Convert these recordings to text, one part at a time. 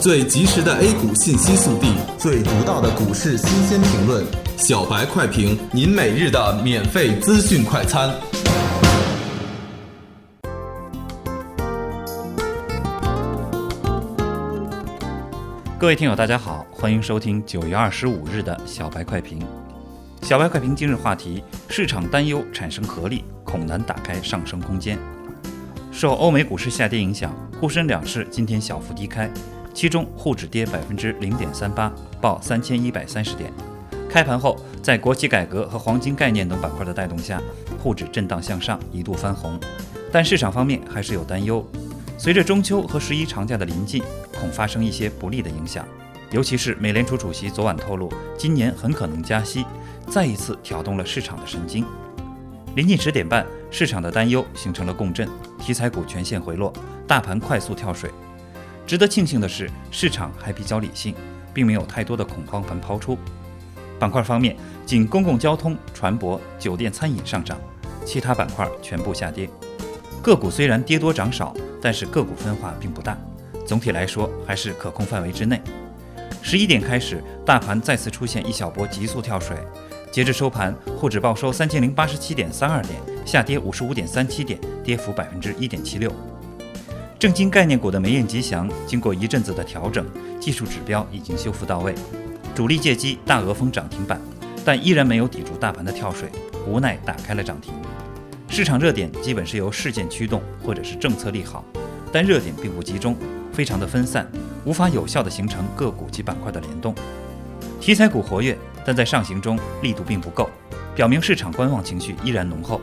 最及时的 A 股信息速递，最独到的股市新鲜评论，小白快评，您每日的免费资讯快餐。各位听友，大家好，欢迎收听九月二十五日的小白快评。小白快评今日话题：市场担忧产生合力，恐难打开上升空间。受欧美股市下跌影响，沪深两市今天小幅低开，其中沪指跌百分之零点三八，报三千一百三十点。开盘后，在国企改革和黄金概念等板块的带动下，沪指震荡向上，一度翻红。但市场方面还是有担忧，随着中秋和十一长假的临近，恐发生一些不利的影响。尤其是美联储主席昨晚透露，今年很可能加息，再一次挑动了市场的神经。临近十点半，市场的担忧形成了共振，题材股全线回落，大盘快速跳水。值得庆幸的是，市场还比较理性，并没有太多的恐慌盘抛出。板块方面，仅公共交通、船舶、酒店、餐饮上涨，其他板块全部下跌。个股虽然跌多涨少，但是个股分化并不大，总体来说还是可控范围之内。十一点开始，大盘再次出现一小波急速跳水。截至收盘，沪指报收三千零八十七点三二点，下跌五十五点三七点，跌幅百分之一点七六。正金概念股的梅雁吉祥经过一阵子的调整，技术指标已经修复到位，主力借机大额封涨停板，但依然没有抵住大盘的跳水，无奈打开了涨停。市场热点基本是由事件驱动或者是政策利好，但热点并不集中，非常的分散，无法有效的形成个股及板块的联动。题材股活跃。但在上行中力度并不够，表明市场观望情绪依然浓厚。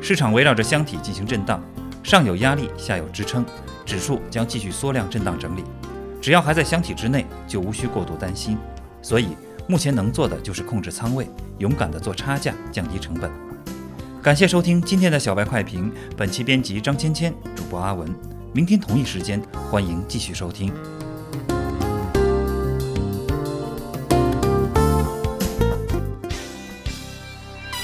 市场围绕着箱体进行震荡，上有压力，下有支撑，指数将继续缩量震荡整理。只要还在箱体之内，就无需过度担心。所以目前能做的就是控制仓位，勇敢地做差价，降低成本。感谢收听今天的小白快评，本期编辑张芊芊，主播阿文。明天同一时间，欢迎继续收听。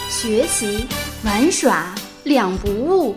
学习玩耍两不误，